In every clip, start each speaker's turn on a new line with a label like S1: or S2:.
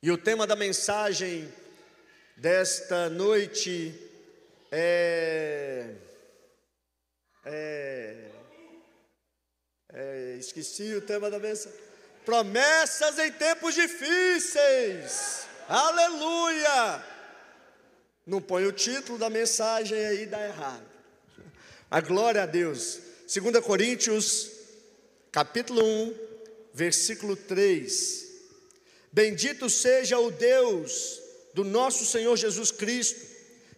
S1: E o tema da mensagem desta noite é. é, é esqueci o tema da mensagem. Promessas em tempos difíceis. Aleluia! Não põe o título da mensagem aí dá errado. A glória a Deus. 2 Coríntios, capítulo 1, versículo 3. Bendito seja o Deus do nosso Senhor Jesus Cristo,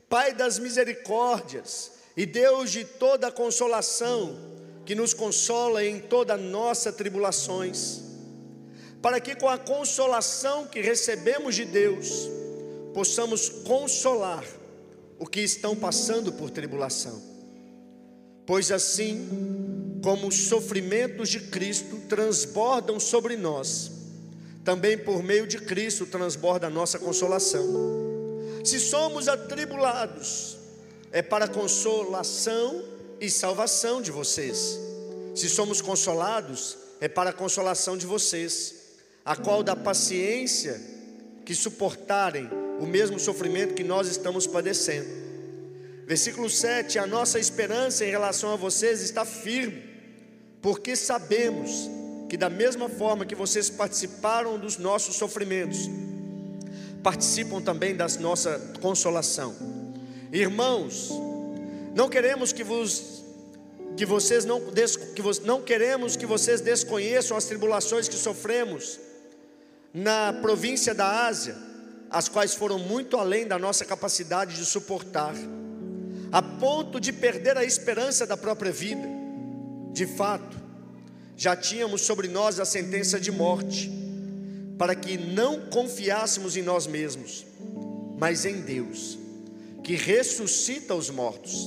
S1: Pai das misericórdias e Deus de toda consolação, que nos consola em toda nossa tribulações, para que com a consolação que recebemos de Deus, possamos consolar o que estão passando por tribulação. Pois assim, como os sofrimentos de Cristo transbordam sobre nós, também por meio de Cristo transborda a nossa consolação. Se somos atribulados, é para consolação e salvação de vocês. Se somos consolados, é para a consolação de vocês, a qual dá paciência que suportarem o mesmo sofrimento que nós estamos padecendo. Versículo 7: A nossa esperança em relação a vocês está firme, porque sabemos que da mesma forma que vocês participaram dos nossos sofrimentos, participam também da nossa consolação. Irmãos, não queremos que vos que vocês não que vos, não queremos que vocês desconheçam as tribulações que sofremos na província da Ásia, as quais foram muito além da nossa capacidade de suportar, a ponto de perder a esperança da própria vida. De fato, já tínhamos sobre nós a sentença de morte, para que não confiássemos em nós mesmos, mas em Deus, que ressuscita os mortos.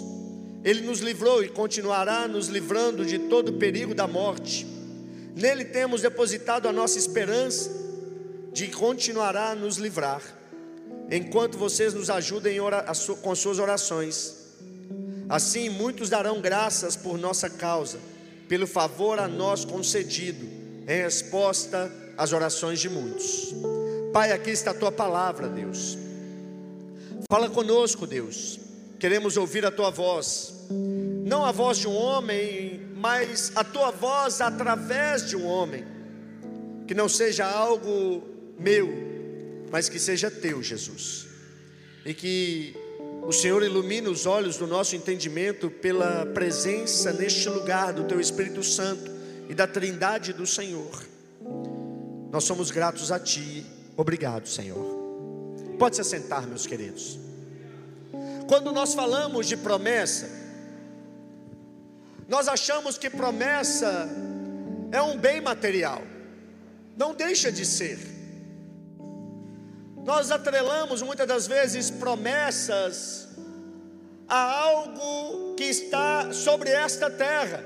S1: Ele nos livrou e continuará nos livrando de todo o perigo da morte. Nele temos depositado a nossa esperança de continuará nos livrar, enquanto vocês nos ajudem com suas orações. Assim, muitos darão graças por nossa causa pelo favor a nós concedido, em resposta às orações de muitos. Pai, aqui está a tua palavra, Deus. Fala conosco, Deus. Queremos ouvir a tua voz, não a voz de um homem, mas a tua voz através de um homem. Que não seja algo meu, mas que seja teu, Jesus. E que o Senhor ilumina os olhos do nosso entendimento pela presença neste lugar do Teu Espírito Santo e da Trindade do Senhor. Nós somos gratos a Ti. Obrigado, Senhor. Pode se assentar, meus queridos. Quando nós falamos de promessa, nós achamos que promessa é um bem material. Não deixa de ser. Nós atrelamos muitas das vezes promessas a algo que está sobre esta terra.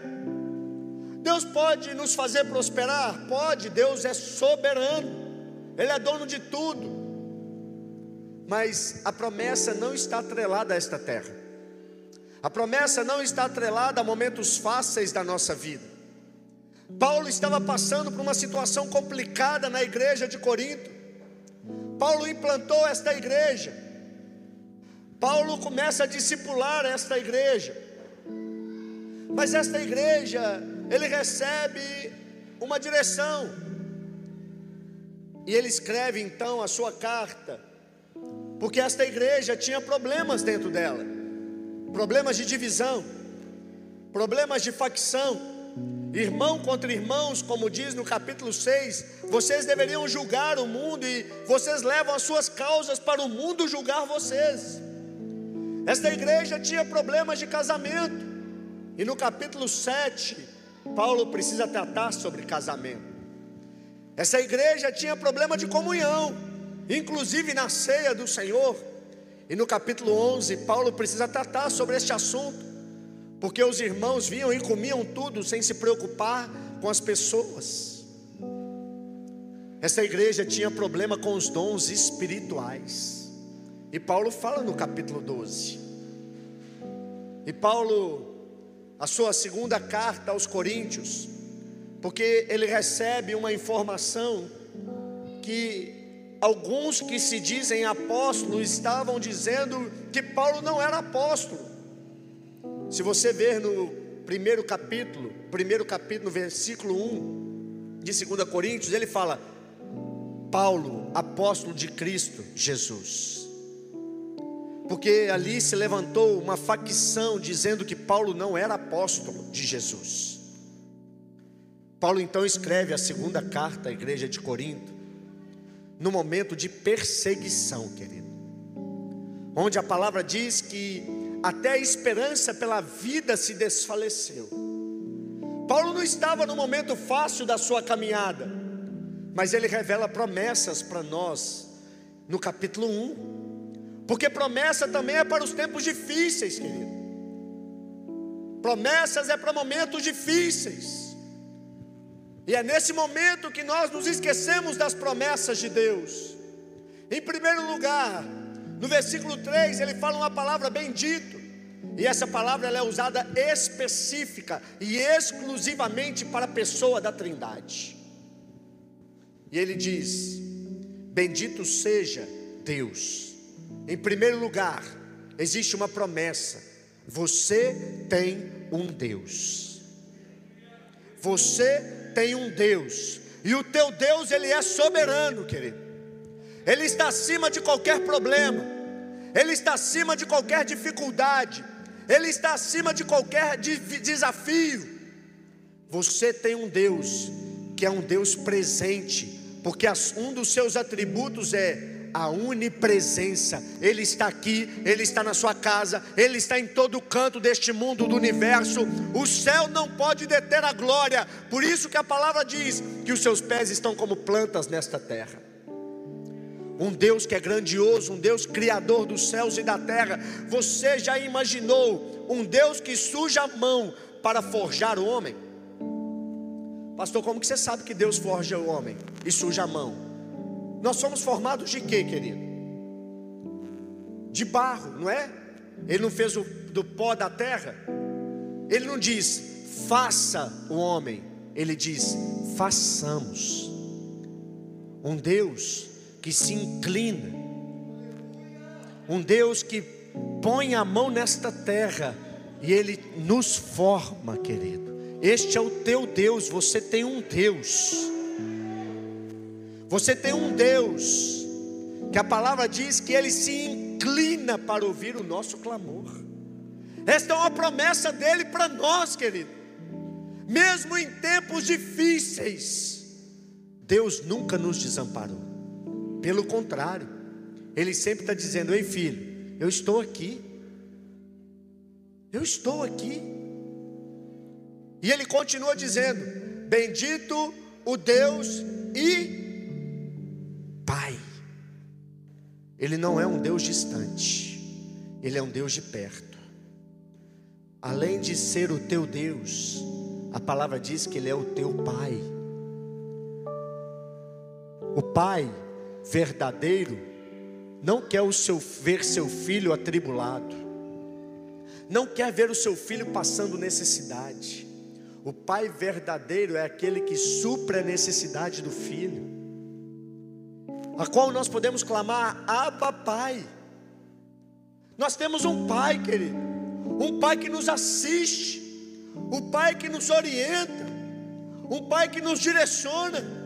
S1: Deus pode nos fazer prosperar? Pode, Deus é soberano, Ele é dono de tudo. Mas a promessa não está atrelada a esta terra, a promessa não está atrelada a momentos fáceis da nossa vida. Paulo estava passando por uma situação complicada na igreja de Corinto, Paulo implantou esta igreja. Paulo começa a discipular esta igreja. Mas esta igreja, ele recebe uma direção. E ele escreve então a sua carta, porque esta igreja tinha problemas dentro dela problemas de divisão, problemas de facção irmão contra irmãos, como diz no capítulo 6, vocês deveriam julgar o mundo e vocês levam as suas causas para o mundo julgar vocês. Esta igreja tinha problemas de casamento, e no capítulo 7, Paulo precisa tratar sobre casamento. Essa igreja tinha problema de comunhão, inclusive na ceia do Senhor, e no capítulo 11, Paulo precisa tratar sobre este assunto porque os irmãos vinham e comiam tudo sem se preocupar com as pessoas. Essa igreja tinha problema com os dons espirituais. E Paulo fala no capítulo 12. E Paulo, a sua segunda carta aos Coríntios, porque ele recebe uma informação que alguns que se dizem apóstolos estavam dizendo que Paulo não era apóstolo. Se você ver no primeiro capítulo, primeiro capítulo, versículo 1 de 2 Coríntios, ele fala: Paulo, apóstolo de Cristo Jesus. Porque ali se levantou uma facção dizendo que Paulo não era apóstolo de Jesus. Paulo então escreve a segunda carta à igreja de Corinto, no momento de perseguição, querido, onde a palavra diz que até a esperança pela vida se desfaleceu. Paulo não estava no momento fácil da sua caminhada, mas ele revela promessas para nós no capítulo 1, porque promessa também é para os tempos difíceis, querido. Promessas é para momentos difíceis. E é nesse momento que nós nos esquecemos das promessas de Deus. Em primeiro lugar, no versículo 3, ele fala uma palavra bendito. E essa palavra ela é usada específica e exclusivamente para a pessoa da Trindade. E ele diz: Bendito seja Deus. Em primeiro lugar, existe uma promessa: você tem um Deus. Você tem um Deus, e o teu Deus, ele é soberano, querido. Ele está acima de qualquer problema, ele está acima de qualquer dificuldade, ele está acima de qualquer desafio. Você tem um Deus que é um Deus presente, porque um dos seus atributos é a onipresença. Ele está aqui, Ele está na sua casa, Ele está em todo canto deste mundo, do universo. O céu não pode deter a glória, por isso que a palavra diz que os seus pés estão como plantas nesta terra. Um Deus que é grandioso, um Deus criador dos céus e da terra. Você já imaginou um Deus que suja a mão para forjar o homem? Pastor, como que você sabe que Deus forja o homem e suja a mão? Nós somos formados de quê, querido? De barro, não é? Ele não fez o, do pó da terra. Ele não diz, faça o homem. Ele diz, façamos. Um Deus que se inclina. Um Deus que põe a mão nesta terra e ele nos forma, querido. Este é o teu Deus, você tem um Deus. Você tem um Deus que a palavra diz que ele se inclina para ouvir o nosso clamor. Esta é uma promessa dele para nós, querido. Mesmo em tempos difíceis, Deus nunca nos desamparou. Pelo contrário, Ele sempre está dizendo: Ei filho, eu estou aqui. Eu estou aqui. E Ele continua dizendo: Bendito o Deus e Pai. Ele não é um Deus distante, Ele é um Deus de perto. Além de ser o teu Deus, a palavra diz que Ele é o teu Pai. O Pai verdadeiro não quer o seu, ver seu filho atribulado, não quer ver o seu filho passando necessidade. O Pai verdadeiro é aquele que supra a necessidade do filho a qual nós podemos clamar, Abba Pai. Nós temos um Pai, querido, um Pai que nos assiste, um Pai que nos orienta, um Pai que nos direciona.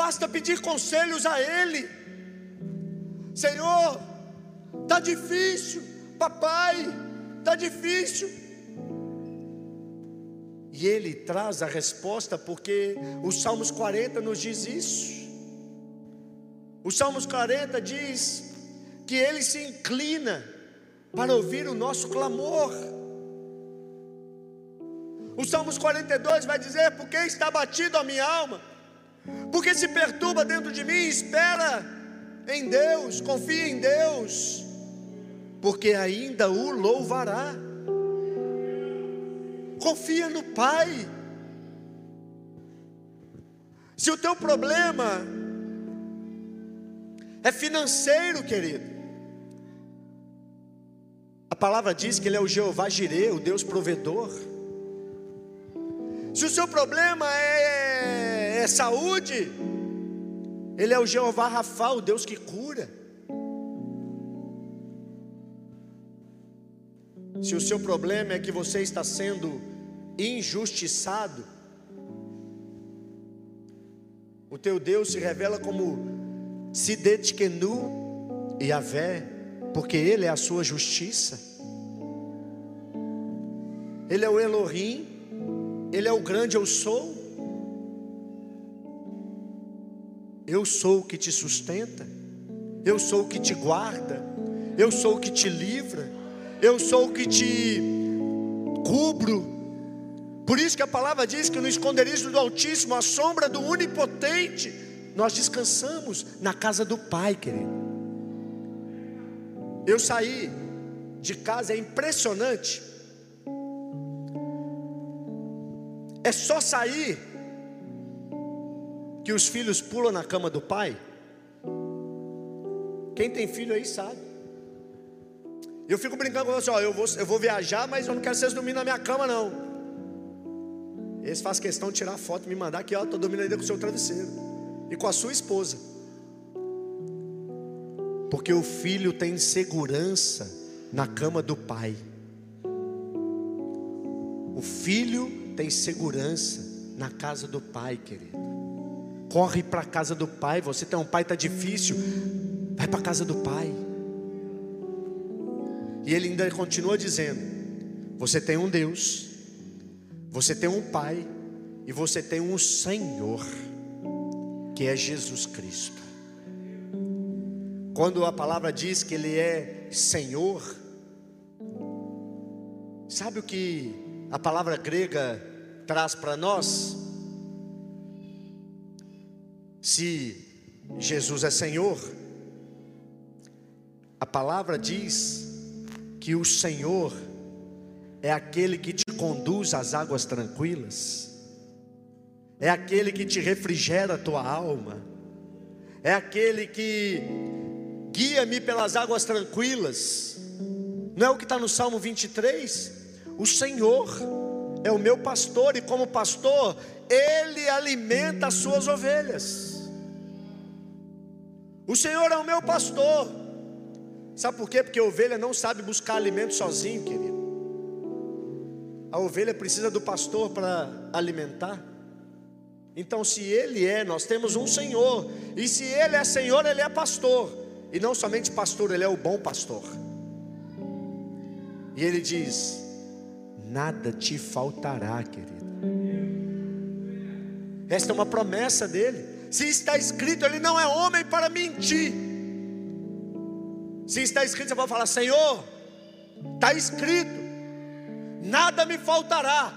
S1: Basta pedir conselhos a Ele. Senhor, está difícil, papai, está difícil. E Ele traz a resposta, porque o Salmos 40 nos diz isso. O Salmos 40 diz que ele se inclina para ouvir o nosso clamor. O Salmos 42 vai dizer: Porque está batido a minha alma, porque se perturba dentro de mim, espera em Deus, confia em Deus, porque ainda o louvará. Confia no Pai. Se o teu problema é financeiro, querido. A palavra diz que Ele é o Jeová Jireh, o Deus provedor. Se o seu problema é, é saúde, Ele é o Jeová Rafa, o Deus que cura. Se o seu problema é que você está sendo injustiçado, o teu Deus se revela como Sidetkenu e Avé, porque Ele é a sua justiça. Ele é o Elohim, Ele é o grande eu sou. Eu sou o que te sustenta, eu sou o que te guarda, eu sou o que te livra, eu sou o que te cubro. Por isso que a palavra diz que no esconderijo do Altíssimo, a sombra do Onipotente, nós descansamos na casa do Pai, querido. Eu saí de casa, é impressionante. É só sair que os filhos pulam na cama do pai. Quem tem filho aí sabe. Eu fico brincando com você, ó, eu vou, eu vou viajar, mas eu não quero vocês dormirem na minha cama, não. Eles fazem questão de tirar foto e me mandar aqui, ó, estou dormindo ainda com o seu travesseiro. E com a sua esposa. Porque o filho tem segurança na cama do pai. O filho tem segurança na casa do pai, querido. Corre para a casa do pai. Você tem um pai está difícil, vai para a casa do pai. E ele ainda continua dizendo: você tem um Deus, você tem um pai e você tem um Senhor, que é Jesus Cristo. Quando a palavra diz que Ele é Senhor, sabe o que a palavra grega traz para nós, se Jesus é Senhor, a palavra diz que o Senhor é aquele que te conduz às águas tranquilas, é aquele que te refrigera a tua alma, é aquele que guia-me pelas águas tranquilas, não é o que está no Salmo 23? O Senhor é o meu pastor, e como pastor, Ele alimenta as suas ovelhas. O Senhor é o meu pastor. Sabe por quê? Porque a ovelha não sabe buscar alimento sozinho, querido. A ovelha precisa do pastor para alimentar. Então, se Ele é, nós temos um Senhor. E se Ele é Senhor, Ele é pastor. E não somente pastor, Ele é o bom pastor. E Ele diz: nada te faltará, querido. Esta é uma promessa dele. Se está escrito, ele não é homem para mentir. Se está escrito, você pode falar: Senhor, está escrito, nada me faltará.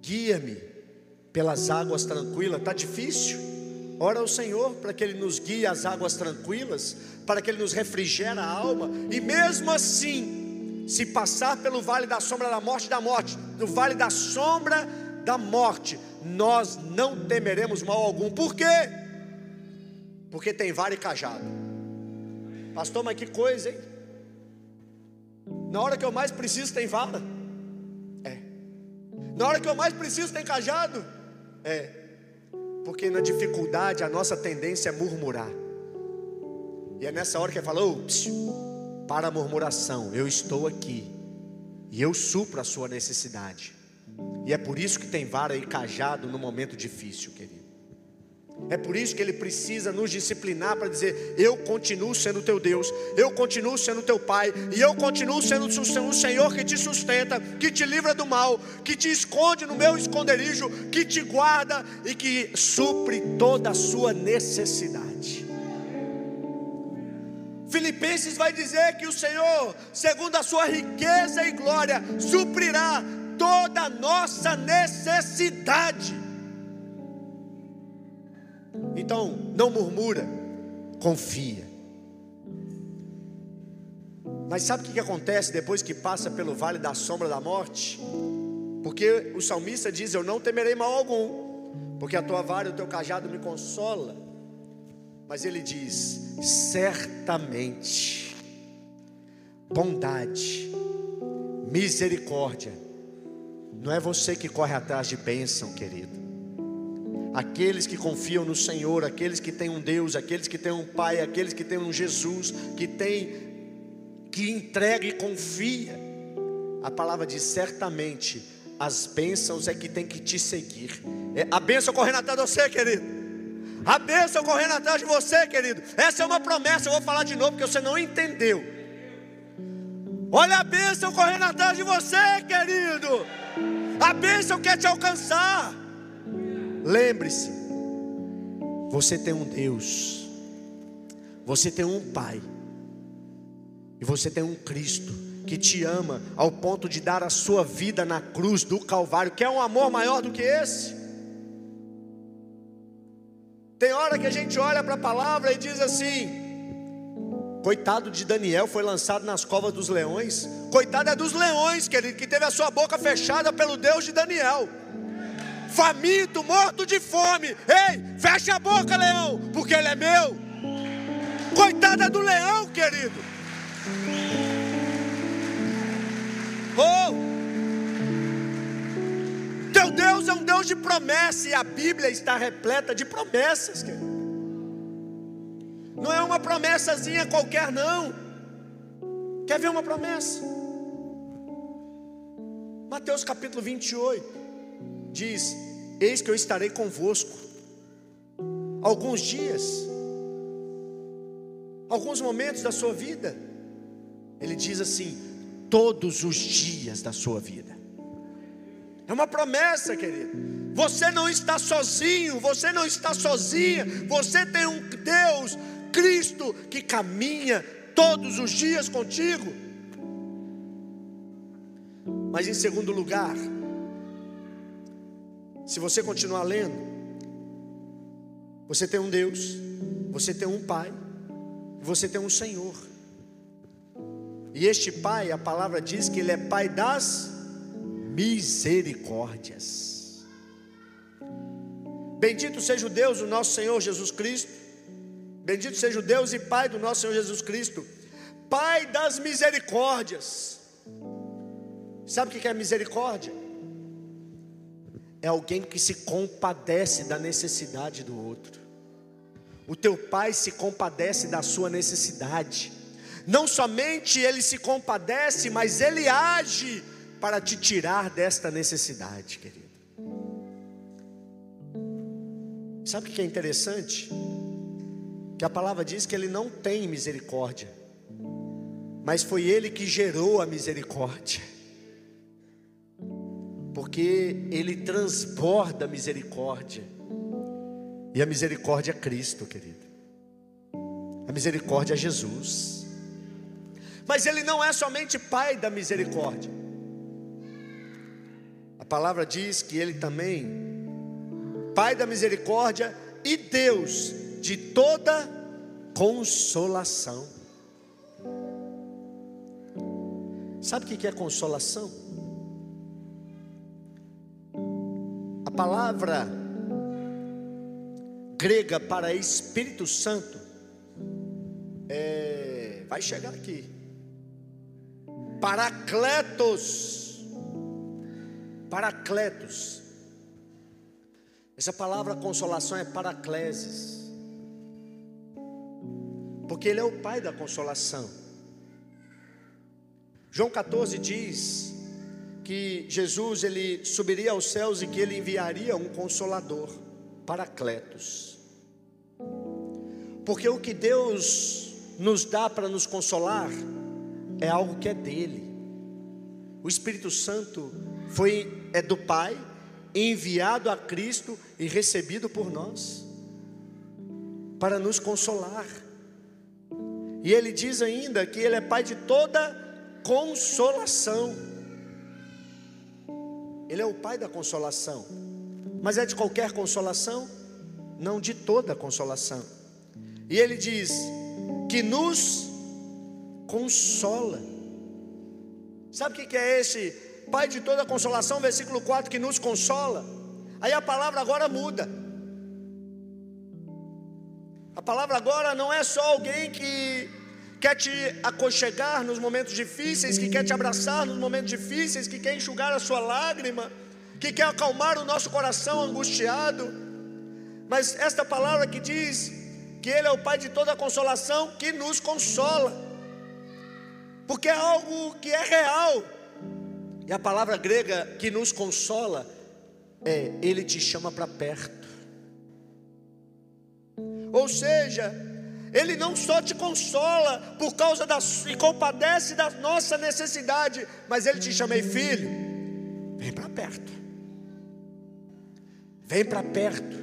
S1: Guia-me pelas águas tranquilas. Está difícil? Ora ao Senhor para que Ele nos guie às águas tranquilas, para que Ele nos refrigere a alma, e mesmo assim, se passar pelo vale da sombra da morte da morte, no vale da sombra da morte, nós não temeremos mal algum. Por quê? Porque tem vara e cajado. Pastor, mas que coisa, hein? Na hora que eu mais preciso tem vara. É. Na hora que eu mais preciso tem cajado. É. Porque na dificuldade a nossa tendência é murmurar. E é nessa hora que ele falou, para a murmuração, eu estou aqui e eu supro a sua necessidade. E é por isso que tem vara e cajado no momento difícil, querido. É por isso que ele precisa nos disciplinar para dizer: Eu continuo sendo teu Deus, eu continuo sendo teu Pai, e eu continuo sendo o Senhor que te sustenta, que te livra do mal, que te esconde no meu esconderijo, que te guarda e que supre toda a sua necessidade. Filipenses vai dizer que o Senhor, segundo a sua riqueza e glória, suprirá toda a nossa necessidade. Então, não murmura, confia. Mas sabe o que acontece depois que passa pelo vale da sombra da morte? Porque o salmista diz: Eu não temerei mal algum, porque a tua vara e o teu cajado me consola. Mas ele diz: certamente, bondade, misericórdia, não é você que corre atrás de bênção, querido. Aqueles que confiam no Senhor, aqueles que têm um Deus, aqueles que têm um Pai, aqueles que têm um Jesus, que tem que entrega e confia. A palavra diz certamente as bênçãos é que tem que te seguir. É, a bênção correndo atrás de você, querido. A bênção correndo atrás de você, querido. Essa é uma promessa. Eu vou falar de novo porque você não entendeu. Olha a bênção correndo atrás de você, querido. A bênção quer te alcançar. Lembre-se, você tem um Deus, você tem um Pai, e você tem um Cristo que te ama ao ponto de dar a sua vida na cruz do Calvário. Quer um amor maior do que esse? Tem hora que a gente olha para a palavra e diz assim: Coitado de Daniel, foi lançado nas covas dos leões. Coitado é dos leões, querido, que teve a sua boca fechada pelo Deus de Daniel. Faminto, morto de fome. Ei, fecha a boca, leão, porque ele é meu. Coitado é do leão, querido. Oh! Teu Deus é um Deus de promessa e a Bíblia está repleta de promessas. Querido. Não é uma promessazinha qualquer, não. Quer ver uma promessa? Mateus capítulo 28 diz: Eis que eu estarei convosco alguns dias, alguns momentos da sua vida. Ele diz assim: todos os dias da sua vida. É uma promessa, querido. Você não está sozinho, você não está sozinha. Você tem um Deus, Cristo, que caminha todos os dias contigo. Mas em segundo lugar, se você continuar lendo, você tem um Deus, você tem um Pai, você tem um Senhor. E este Pai, a palavra diz que Ele é Pai das misericórdias. Bendito seja o Deus, o nosso Senhor Jesus Cristo. Bendito seja o Deus e Pai do nosso Senhor Jesus Cristo. Pai das misericórdias. Sabe o que é misericórdia? É alguém que se compadece da necessidade do outro. O teu pai se compadece da sua necessidade não somente ele se compadece, mas ele age para te tirar desta necessidade, querido. Sabe o que é interessante? Que a palavra diz que ele não tem misericórdia, mas foi ele que gerou a misericórdia, porque ele transborda misericórdia, e a misericórdia é Cristo, querido, a misericórdia é Jesus. Mas Ele não é somente Pai da misericórdia. A palavra diz que Ele também, Pai da misericórdia e Deus de toda consolação. Sabe o que é consolação? A palavra grega para Espírito Santo é, vai chegar aqui. Paracletos. Paracletos. Essa palavra consolação é paracleses. Porque ele é o pai da consolação. João 14 diz que Jesus ele subiria aos céus e que ele enviaria um consolador, Paracletos. Porque o que Deus nos dá para nos consolar é algo que é dele. O Espírito Santo foi é do Pai, enviado a Cristo e recebido por nós para nos consolar. E ele diz ainda que ele é pai de toda consolação. Ele é o pai da consolação. Mas é de qualquer consolação? Não de toda consolação. E ele diz que nos consola. Sabe o que é esse Pai de toda consolação, versículo 4, que nos consola? Aí a palavra agora muda. A palavra agora não é só alguém que quer te aconchegar nos momentos difíceis, que quer te abraçar nos momentos difíceis, que quer enxugar a sua lágrima, que quer acalmar o nosso coração angustiado. Mas esta palavra que diz que Ele é o Pai de toda consolação, que nos consola, porque é algo que é real. E a palavra grega que nos consola é Ele te chama para perto. Ou seja, Ele não só te consola por causa da e compadece da nossa necessidade, mas Ele te chama, filho, vem para perto. Vem para perto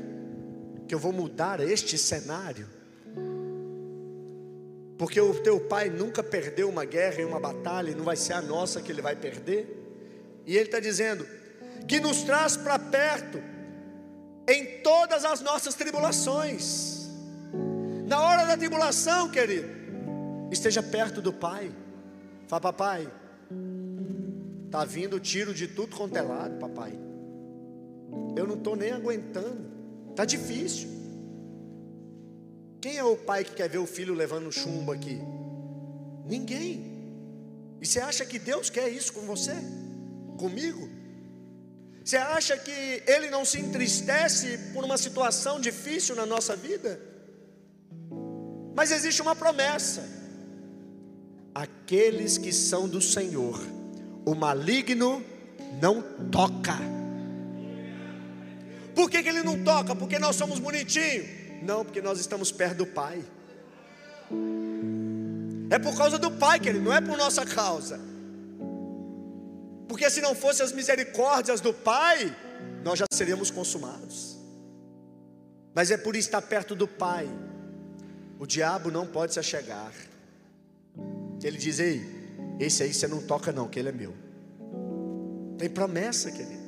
S1: que eu vou mudar este cenário. Porque o teu pai nunca perdeu uma guerra e uma batalha, e não vai ser a nossa que ele vai perder. E ele está dizendo que nos traz para perto em todas as nossas tribulações. Na hora da tribulação, querido, esteja perto do Pai. Fala, papai, está vindo tiro de tudo quanto é lado, papai. Eu não estou nem aguentando. Está difícil. Quem é o pai que quer ver o filho levando chumbo aqui? Ninguém. E você acha que Deus quer isso com você? Comigo? Você acha que Ele não se entristece por uma situação difícil na nossa vida? Mas existe uma promessa: aqueles que são do Senhor, o maligno não toca. Por que, que ele não toca? Porque nós somos bonitinhos? Não, porque nós estamos perto do Pai. É por causa do Pai, querido, não é por nossa causa. Porque se não fossem as misericórdias do Pai, nós já seríamos consumados. Mas é por estar perto do Pai, o diabo não pode se achegar. Ele diz: Ei, esse aí você não toca, não, que ele é meu. Tem promessa, querido.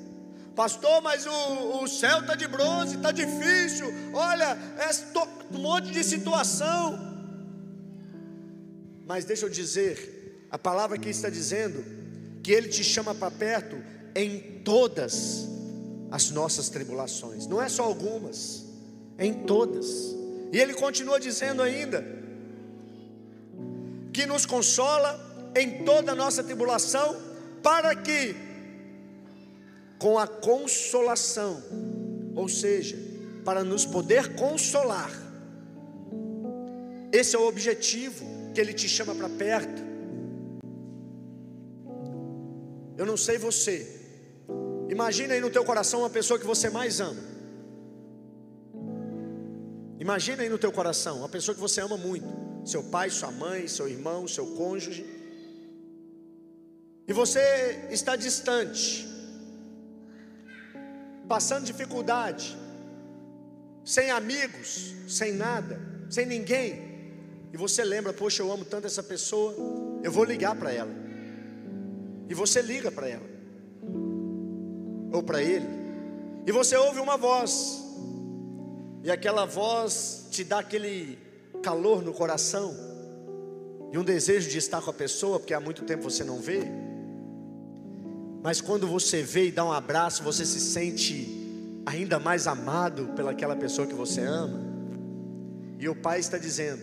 S1: Pastor, mas o, o céu está de bronze, está difícil. Olha, é um monte de situação. Mas deixa eu dizer, a palavra aqui está dizendo que Ele te chama para perto em todas as nossas tribulações, não é só algumas, é em todas. E Ele continua dizendo ainda que nos consola em toda a nossa tribulação, para que com a consolação, ou seja, para nos poder consolar. Esse é o objetivo que ele te chama para perto. Eu não sei você. Imagina aí no teu coração uma pessoa que você mais ama. Imagina aí no teu coração uma pessoa que você ama muito, seu pai, sua mãe, seu irmão, seu cônjuge. E você está distante passando dificuldade, sem amigos, sem nada, sem ninguém, e você lembra, poxa, eu amo tanto essa pessoa, eu vou ligar para ela, e você liga para ela, ou para ele, e você ouve uma voz, e aquela voz te dá aquele calor no coração, e um desejo de estar com a pessoa, porque há muito tempo você não vê, mas quando você vê e dá um abraço, você se sente ainda mais amado pelaquela pessoa que você ama. E o Pai está dizendo: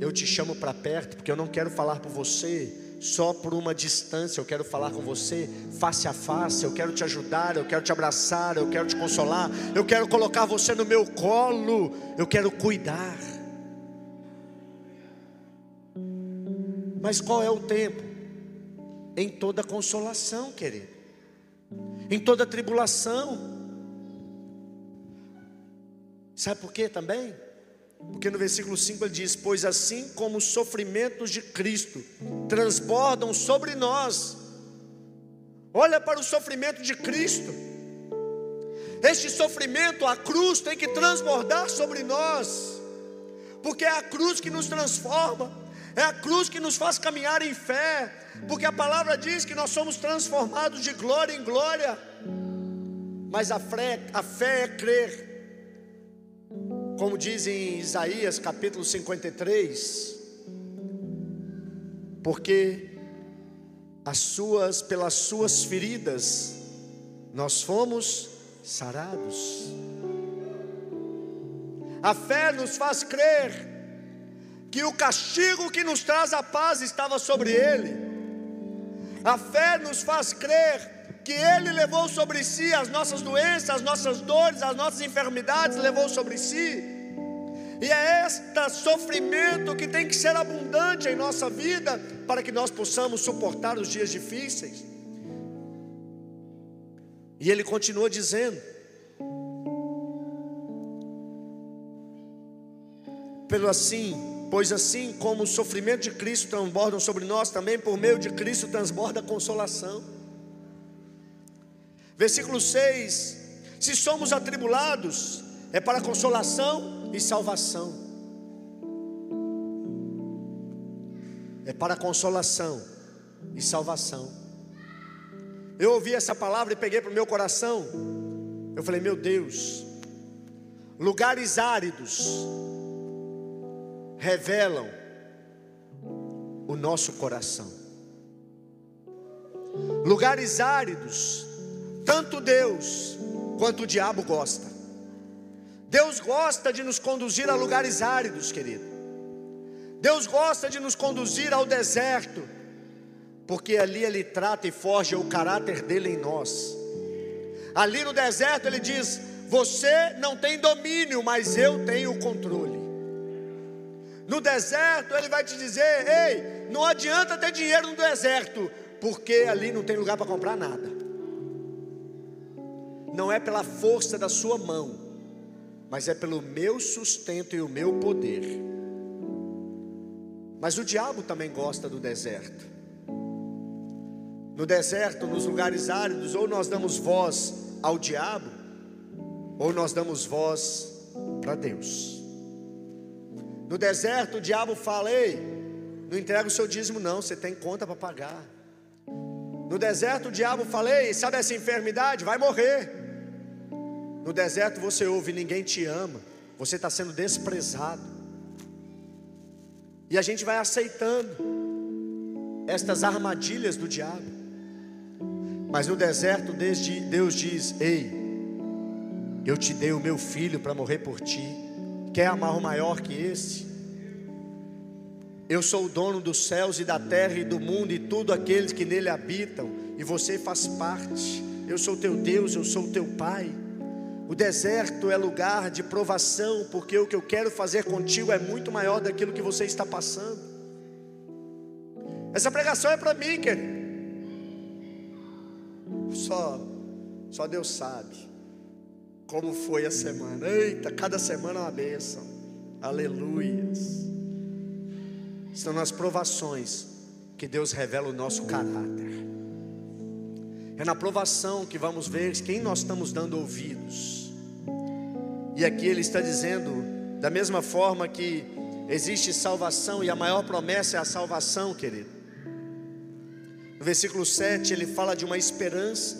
S1: Eu te chamo para perto, porque eu não quero falar por você só por uma distância, eu quero falar com você face a face, eu quero te ajudar, eu quero te abraçar, eu quero te consolar, eu quero colocar você no meu colo, eu quero cuidar. Mas qual é o tempo? em toda consolação, querido, em toda tribulação. Sabe por quê também? Porque no versículo 5 ele diz: Pois assim como os sofrimentos de Cristo transbordam sobre nós, olha para o sofrimento de Cristo, este sofrimento, a cruz tem que transbordar sobre nós, porque é a cruz que nos transforma, é a cruz que nos faz caminhar em fé, porque a palavra diz que nós somos transformados de glória em glória. Mas a fé, a fé é crer. Como diz em Isaías capítulo 53, porque as suas pelas suas feridas nós fomos sarados. A fé nos faz crer que o castigo que nos traz a paz estava sobre ele. A fé nos faz crer que Ele levou sobre si as nossas doenças, as nossas dores, as nossas enfermidades, levou sobre si. E é este sofrimento que tem que ser abundante em nossa vida para que nós possamos suportar os dias difíceis. E ele continua dizendo: pelo assim, pois assim como o sofrimento de Cristo transborda sobre nós, também por meio de Cristo transborda a consolação. Versículo 6: Se somos atribulados, é para consolação e salvação. É para consolação e salvação. Eu ouvi essa palavra e peguei para o meu coração. Eu falei, meu Deus, lugares áridos revelam o nosso coração. Lugares áridos, tanto Deus quanto o diabo gosta. Deus gosta de nos conduzir a lugares áridos, querido. Deus gosta de nos conduzir ao deserto porque ali ele trata e forja o caráter dele em nós. Ali no deserto ele diz: Você não tem domínio, mas eu tenho o controle. No deserto ele vai te dizer: Ei, não adianta ter dinheiro no deserto, porque ali não tem lugar para comprar nada. Não é pela força da sua mão, mas é pelo meu sustento e o meu poder. Mas o diabo também gosta do deserto no deserto, nos lugares áridos, ou nós damos voz ao diabo, ou nós damos voz para Deus. No deserto, o diabo fala: Ei, não entrega o seu dízimo, não, você tem conta para pagar. No deserto, o diabo fala: Ei, sabe essa enfermidade? Vai morrer. No deserto, você ouve: Ninguém te ama, você está sendo desprezado. E a gente vai aceitando estas armadilhas do diabo. Mas no deserto Deus diz: Ei, eu te dei o meu filho para morrer por ti. Quer amar o maior que esse? Eu sou o dono dos céus e da terra e do mundo e tudo aqueles que nele habitam, e você faz parte. Eu sou teu Deus, eu sou teu Pai. O deserto é lugar de provação, porque o que eu quero fazer contigo é muito maior daquilo que você está passando. Essa pregação é para mim, querido. Só, só Deus sabe como foi a semana. Eita, cada semana é uma bênção. Aleluias. São nas provações que Deus revela o nosso caráter. É na provação que vamos ver quem nós estamos dando ouvidos. E aqui ele está dizendo, da mesma forma que existe salvação, e a maior promessa é a salvação, querido. No versículo 7 ele fala de uma esperança.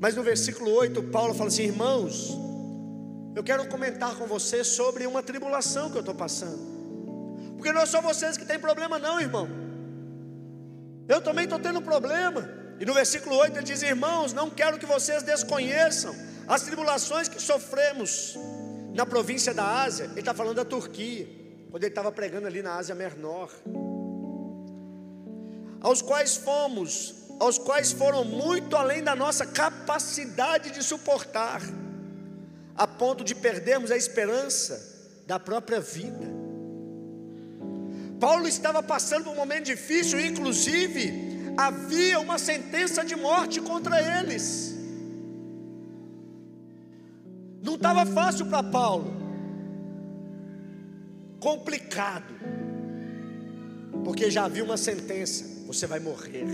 S1: Mas no versículo 8, Paulo fala assim: irmãos, eu quero comentar com vocês sobre uma tribulação que eu estou passando. Porque não é só vocês que têm problema, não, irmão. Eu também estou tendo problema. E no versículo 8 ele diz: Irmãos, não quero que vocês desconheçam as tribulações que sofremos na província da Ásia. Ele está falando da Turquia, quando ele estava pregando ali na Ásia Menor aos quais fomos, aos quais foram muito além da nossa capacidade de suportar, a ponto de perdermos a esperança da própria vida. Paulo estava passando por um momento difícil, inclusive havia uma sentença de morte contra eles. Não estava fácil para Paulo, complicado, porque já havia uma sentença você vai morrer.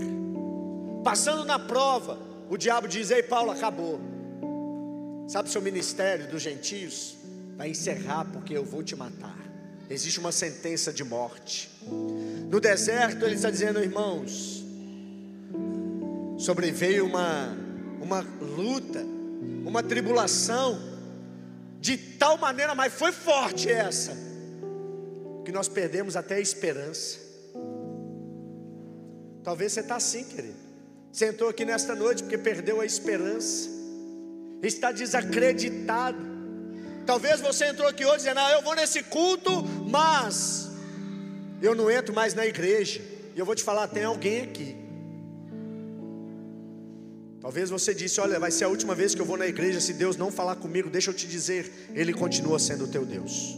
S1: Passando na prova, o diabo diz: Ei, Paulo, acabou. Sabe, seu ministério dos gentios vai encerrar porque eu vou te matar. Existe uma sentença de morte. No deserto, ele está dizendo, irmãos, sobreveio uma, uma luta, uma tribulação, de tal maneira, mas foi forte essa, que nós perdemos até a esperança. Talvez você está assim, querido. Você entrou aqui nesta noite porque perdeu a esperança, está desacreditado. Talvez você entrou aqui hoje dizendo: ah, eu vou nesse culto, mas eu não entro mais na igreja. E eu vou te falar: tem alguém aqui Talvez você disse: Olha, vai ser a última vez que eu vou na igreja. Se Deus não falar comigo, deixa eu te dizer, Ele continua sendo o teu Deus.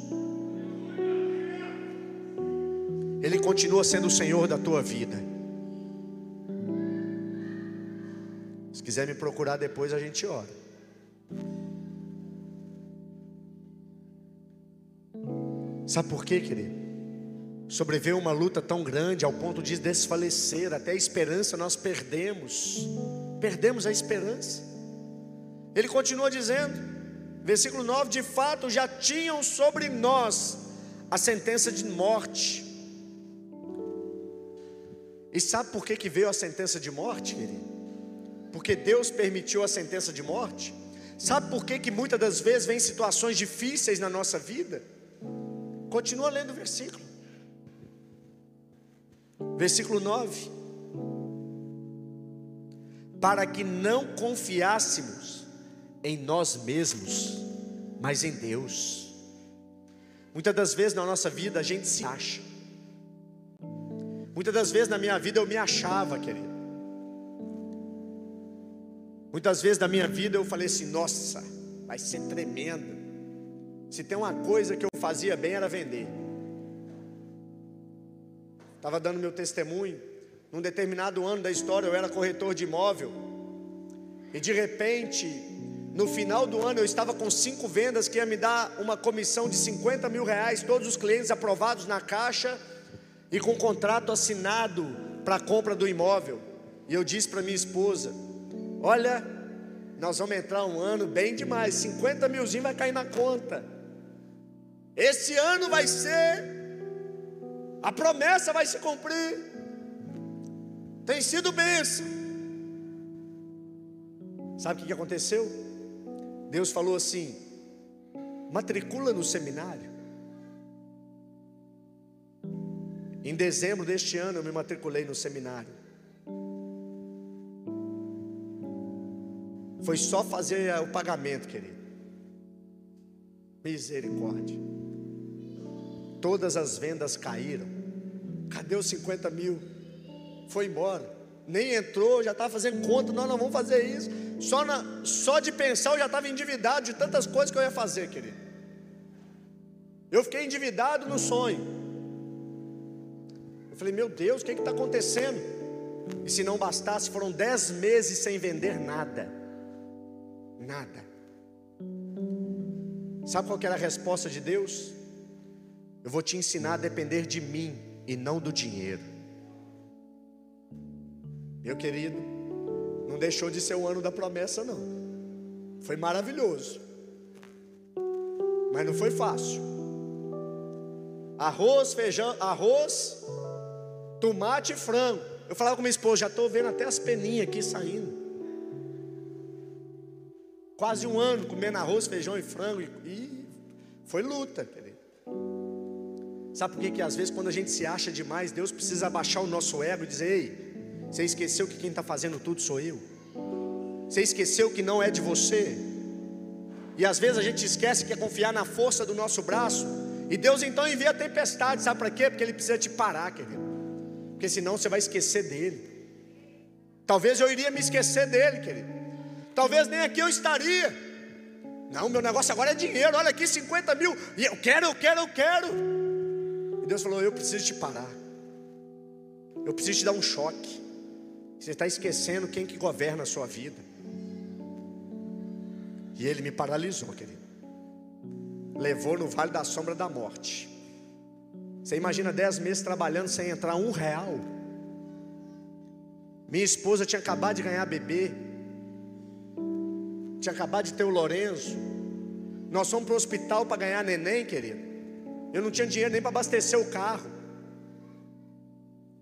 S1: Ele continua sendo o Senhor da tua vida. Se quiser me procurar depois, a gente ora. Sabe por quê, querido? Sobreveio uma luta tão grande ao ponto de desfalecer, até a esperança nós perdemos perdemos a esperança. Ele continua dizendo, versículo 9: De fato já tinham sobre nós a sentença de morte. E sabe por que, que veio a sentença de morte, querido? Porque Deus permitiu a sentença de morte. Sabe por que, que muitas das vezes vem situações difíceis na nossa vida? Continua lendo o versículo. Versículo 9 para que não confiássemos em nós mesmos, mas em Deus. Muitas das vezes na nossa vida a gente se acha. Muitas das vezes na minha vida eu me achava, querido. Muitas vezes na minha vida eu falei assim: nossa, vai ser tremendo. Se tem uma coisa que eu fazia bem era vender. Estava dando meu testemunho. Num determinado ano da história, eu era corretor de imóvel. E de repente, no final do ano, eu estava com cinco vendas que ia me dar uma comissão de 50 mil reais, todos os clientes aprovados na caixa e com contrato assinado para a compra do imóvel. E eu disse para minha esposa: Olha, nós vamos entrar um ano bem demais, 50 milzinho vai cair na conta. Esse ano vai ser, a promessa vai se cumprir. Tem sido bênção. Sabe o que aconteceu? Deus falou assim: matricula no seminário. Em dezembro deste ano eu me matriculei no seminário. Foi só fazer o pagamento, querido. Misericórdia. Todas as vendas caíram. Cadê os 50 mil? foi embora. Nem entrou, já estava fazendo conta, nós não vamos fazer isso. Só, na, só de pensar eu já estava endividado de tantas coisas que eu ia fazer, querido. Eu fiquei endividado no sonho. Eu falei, meu Deus, o que está acontecendo? E se não bastasse, foram dez meses sem vender nada. Nada. Sabe qual era a resposta de Deus? Eu vou te ensinar a depender de mim e não do dinheiro. Meu querido, não deixou de ser o ano da promessa, não. Foi maravilhoso, mas não foi fácil. Arroz, feijão, arroz, tomate e frango. Eu falava com minha esposa, já estou vendo até as peninhas aqui saindo. Quase um ano comendo arroz, feijão e frango. E foi luta, querido. Sabe por que, que às vezes quando a gente se acha demais, Deus precisa abaixar o nosso ego e dizer, ei, você esqueceu que quem está fazendo tudo sou eu? Você esqueceu que não é de você? E às vezes a gente esquece que é confiar na força do nosso braço. E Deus então envia a tempestade, sabe para quê? Porque Ele precisa te parar, querido. Porque senão você vai esquecer dele. Talvez eu iria me esquecer dele, querido. Talvez nem aqui eu estaria. Não, meu negócio agora é dinheiro. Olha aqui, 50 mil. E eu quero, eu quero, eu quero. Deus falou: Eu preciso te parar. Eu preciso te dar um choque. Você está esquecendo quem que governa a sua vida. E ele me paralisou, querido. Levou no vale da sombra da morte. Você imagina dez meses trabalhando sem entrar um real. Minha esposa tinha acabado de ganhar bebê. Tinha acabado de ter o Lorenzo. Nós fomos para o hospital para ganhar neném, querido. Eu não tinha dinheiro nem para abastecer o carro.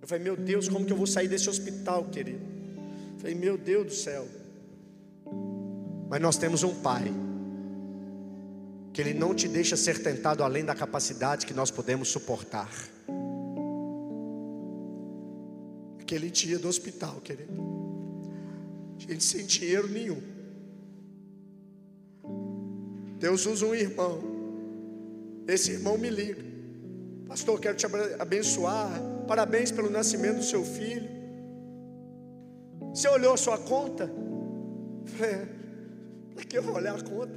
S1: Eu falei, meu Deus, como que eu vou sair desse hospital, querido? Eu falei, meu Deus do céu. Mas nós temos um Pai, que Ele não te deixa ser tentado além da capacidade que nós podemos suportar. Aquele dia do hospital, querido, a gente sem dinheiro nenhum. Deus usa um irmão, esse irmão me liga, pastor, quero te abençoar Parabéns pelo nascimento do seu filho. Você olhou a sua conta? É, para que eu vou olhar a conta?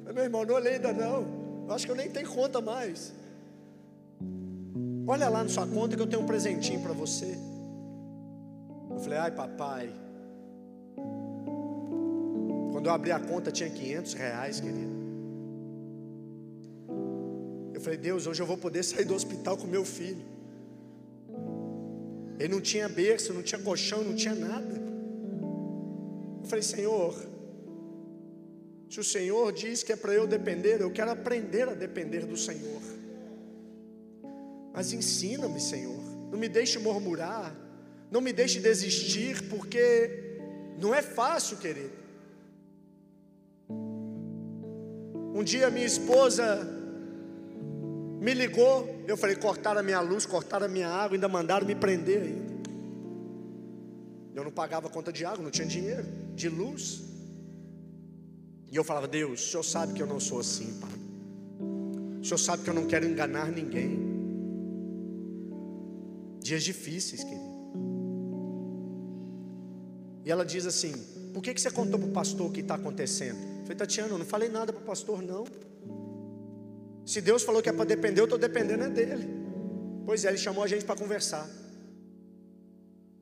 S1: Falei, meu irmão, não olhei ainda não. Eu acho que eu nem tenho conta mais. Olha lá na sua conta que eu tenho um presentinho para você. Eu falei, ai papai. Quando eu abri a conta tinha 500 reais, querido. Falei, Deus, hoje eu vou poder sair do hospital com meu filho. Ele não tinha berço, não tinha colchão, não tinha nada. Eu falei, Senhor, se o Senhor diz que é para eu depender, eu quero aprender a depender do Senhor. Mas ensina-me, Senhor. Não me deixe murmurar, não me deixe desistir, porque não é fácil, querido. Um dia minha esposa me ligou, eu falei, cortaram a minha luz, cortaram a minha água, ainda mandaram me prender ainda. Eu não pagava conta de água, não tinha dinheiro, de luz. E eu falava, Deus, o Senhor sabe que eu não sou assim, Pai. O Senhor sabe que eu não quero enganar ninguém. Dias difíceis, querido. E ela diz assim: Por que, que você contou para o pastor o que está acontecendo? Eu falei, Tatiana, eu não falei nada para o pastor, não. Se Deus falou que é para depender, eu estou dependendo é dele. Pois é, ele chamou a gente para conversar.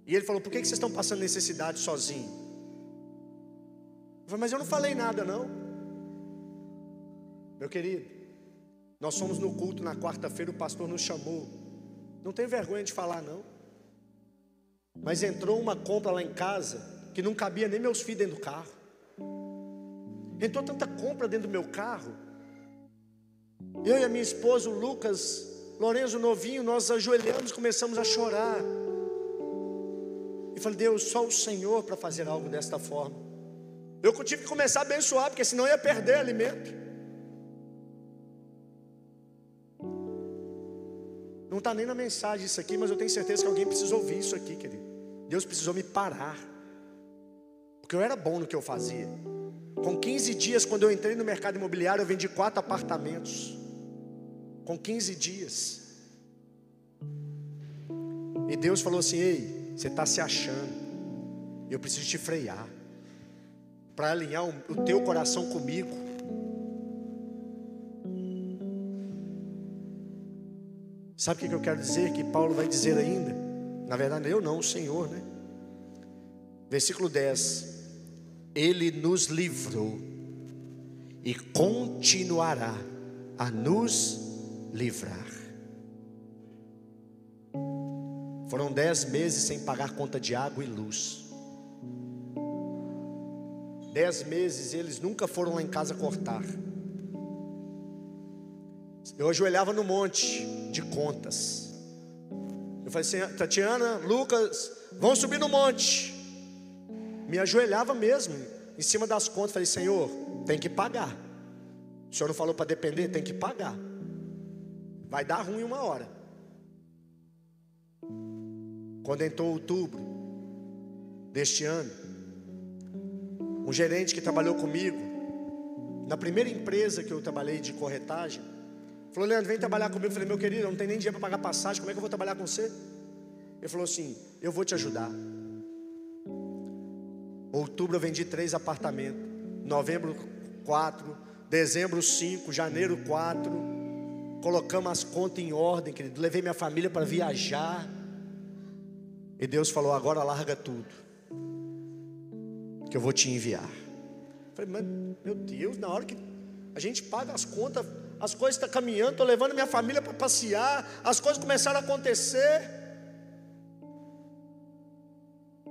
S1: E ele falou: Por que, vocês estão passando necessidade sozinho? Eu falei, mas eu não falei nada, não. Meu querido, nós fomos no culto na quarta-feira, o pastor nos chamou. Não tem vergonha de falar, não. Mas entrou uma compra lá em casa que não cabia nem meus filhos dentro do carro. Entrou tanta compra dentro do meu carro eu e a minha esposa, o Lucas, Lourenço novinho, nós ajoelhamos, começamos a chorar. E falei, Deus, só o Senhor para fazer algo desta forma. Eu tive que começar a abençoar, porque senão ia perder alimento. Não está nem na mensagem isso aqui, mas eu tenho certeza que alguém precisa ouvir isso aqui, querido. Deus precisou me parar. Porque eu era bom no que eu fazia. Com 15 dias, quando eu entrei no mercado imobiliário, eu vendi quatro apartamentos com 15 dias. E Deus falou assim: Ei, você está se achando, eu preciso te frear, para alinhar o teu coração comigo. Sabe o que eu quero dizer? Que Paulo vai dizer ainda. Na verdade, eu não, o Senhor, né? Versículo 10: Ele nos livrou e continuará a nos livrar. Foram dez meses sem pagar conta de água e luz. Dez meses eles nunca foram lá em casa cortar. Eu ajoelhava no monte de contas. Eu falei assim, Tatiana, Lucas, vão subir no monte. Me ajoelhava mesmo, em cima das contas. Falei, Senhor, tem que pagar. O Senhor não falou para depender, tem que pagar. Vai dar ruim uma hora. Quando entrou outubro deste ano, um gerente que trabalhou comigo, na primeira empresa que eu trabalhei de corretagem, falou: Leandro, vem trabalhar comigo. Eu falei: Meu querido, eu não tenho nem dinheiro para pagar passagem, como é que eu vou trabalhar com você? Ele falou assim: Eu vou te ajudar. Outubro eu vendi três apartamentos, novembro quatro, dezembro cinco, janeiro quatro, colocamos as contas em ordem, querido. Levei minha família para viajar. E Deus falou: agora larga tudo, que eu vou te enviar. Eu falei, mas, meu Deus, na hora que a gente paga as contas, as coisas estão caminhando, estou levando minha família para passear, as coisas começaram a acontecer.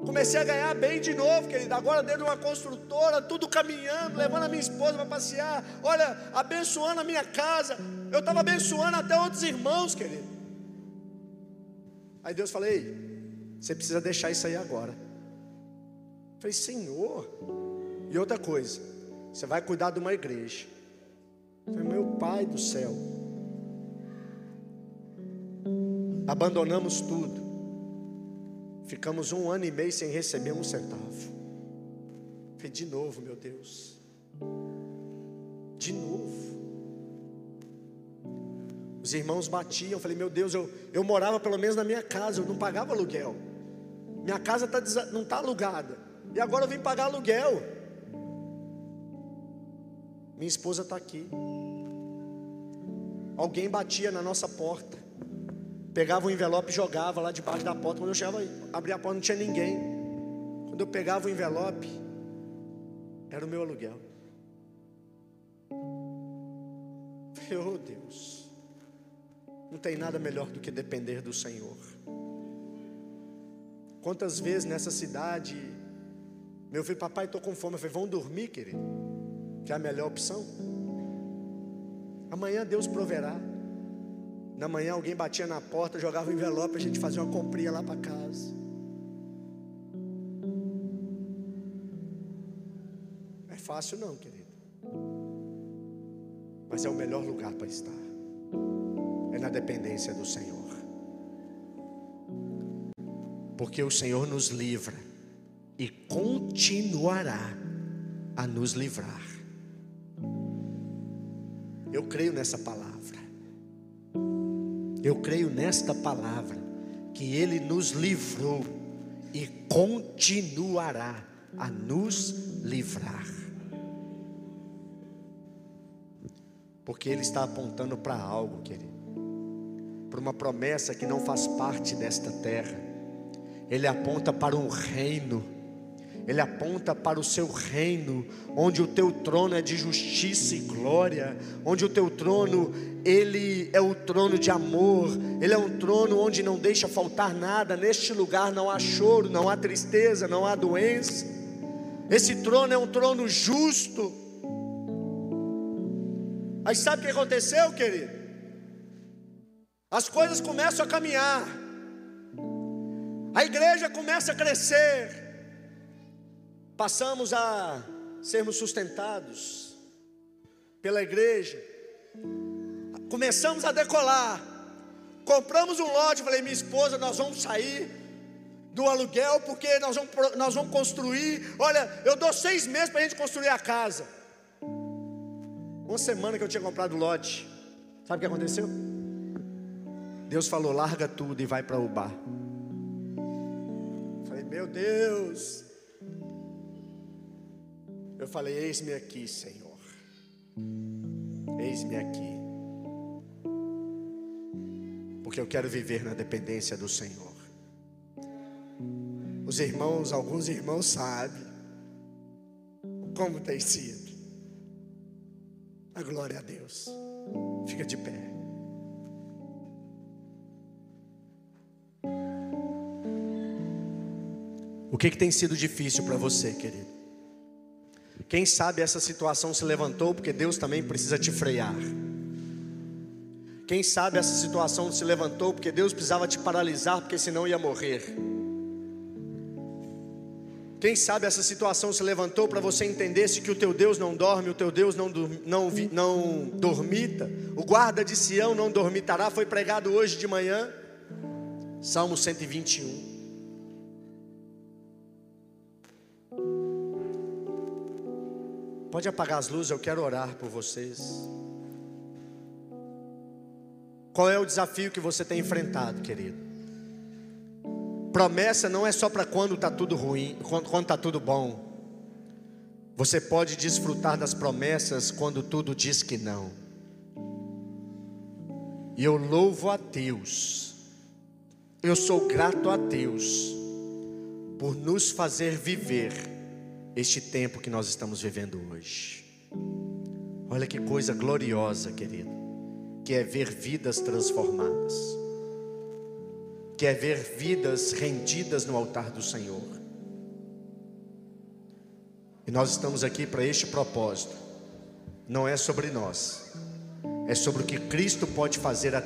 S1: Comecei a ganhar bem de novo, querido. Agora dentro de uma construtora, tudo caminhando, levando a minha esposa para passear. Olha, abençoando a minha casa. Eu estava abençoando até outros irmãos, querido. Aí Deus falou: Ei, você precisa deixar isso aí agora. Eu falei, Senhor. E outra coisa, você vai cuidar de uma igreja. Eu falei, meu Pai do céu. Abandonamos tudo. Ficamos um ano e meio sem receber um centavo. Falei, de novo, meu Deus. De novo. Os irmãos batiam. Falei, meu Deus, eu, eu morava pelo menos na minha casa, eu não pagava aluguel. Minha casa tá, não está alugada. E agora eu vim pagar aluguel. Minha esposa está aqui. Alguém batia na nossa porta, pegava o envelope e jogava lá debaixo da porta. Quando eu chegava, abria a porta, não tinha ninguém. Quando eu pegava o envelope, era o meu aluguel. Oh Deus, não tem nada melhor do que depender do Senhor. Quantas vezes nessa cidade, meu filho, papai, estou com fome. Eu falei, vão dormir, querido, que é a melhor opção. Amanhã Deus proverá. Na manhã alguém batia na porta, jogava o envelope, a gente fazia uma comprinha lá para casa. Não é fácil não, querido. Mas é o melhor lugar para estar. É na dependência do Senhor. Porque o Senhor nos livra e continuará a nos livrar. Eu creio nessa palavra. Eu creio nesta palavra que Ele nos livrou e continuará a nos livrar. Porque Ele está apontando para algo, querido, para uma promessa que não faz parte desta terra ele aponta para um reino, ele aponta para o seu reino, onde o teu trono é de justiça e glória, onde o teu trono, ele é o trono de amor, ele é um trono onde não deixa faltar nada, neste lugar não há choro, não há tristeza, não há doença, esse trono é um trono justo. Aí sabe o que aconteceu, querido? As coisas começam a caminhar. A igreja começa a crescer. Passamos a sermos sustentados pela igreja. Começamos a decolar. Compramos um lote, falei, minha esposa, nós vamos sair do aluguel, porque nós vamos, nós vamos construir. Olha, eu dou seis meses para a gente construir a casa. Uma semana que eu tinha comprado o lote. Sabe o que aconteceu? Deus falou: larga tudo e vai para o bar. Meu Deus. Eu falei: Eis-me aqui, Senhor. Eis-me aqui. Porque eu quero viver na dependência do Senhor. Os irmãos, alguns irmãos sabem como tem sido. A glória a Deus. Fica de pé. O que, que tem sido difícil para você, querido? Quem sabe essa situação se levantou porque Deus também precisa te frear. Quem sabe essa situação se levantou porque Deus precisava te paralisar, porque senão ia morrer. Quem sabe essa situação se levantou para você entender se que o teu Deus não dorme, o teu Deus não, não, não dormita, o guarda de Sião não dormitará, foi pregado hoje de manhã, Salmo 121. Pode apagar as luzes, eu quero orar por vocês. Qual é o desafio que você tem enfrentado, querido? Promessa não é só para quando está tudo ruim, quando está tudo bom. Você pode desfrutar das promessas quando tudo diz que não. E eu louvo a Deus, eu sou grato a Deus por nos fazer viver este tempo que nós estamos vivendo hoje. Olha que coisa gloriosa, querido, que é ver vidas transformadas, que é ver vidas rendidas no altar do Senhor. E nós estamos aqui para este propósito, não é sobre nós, é sobre o que Cristo pode fazer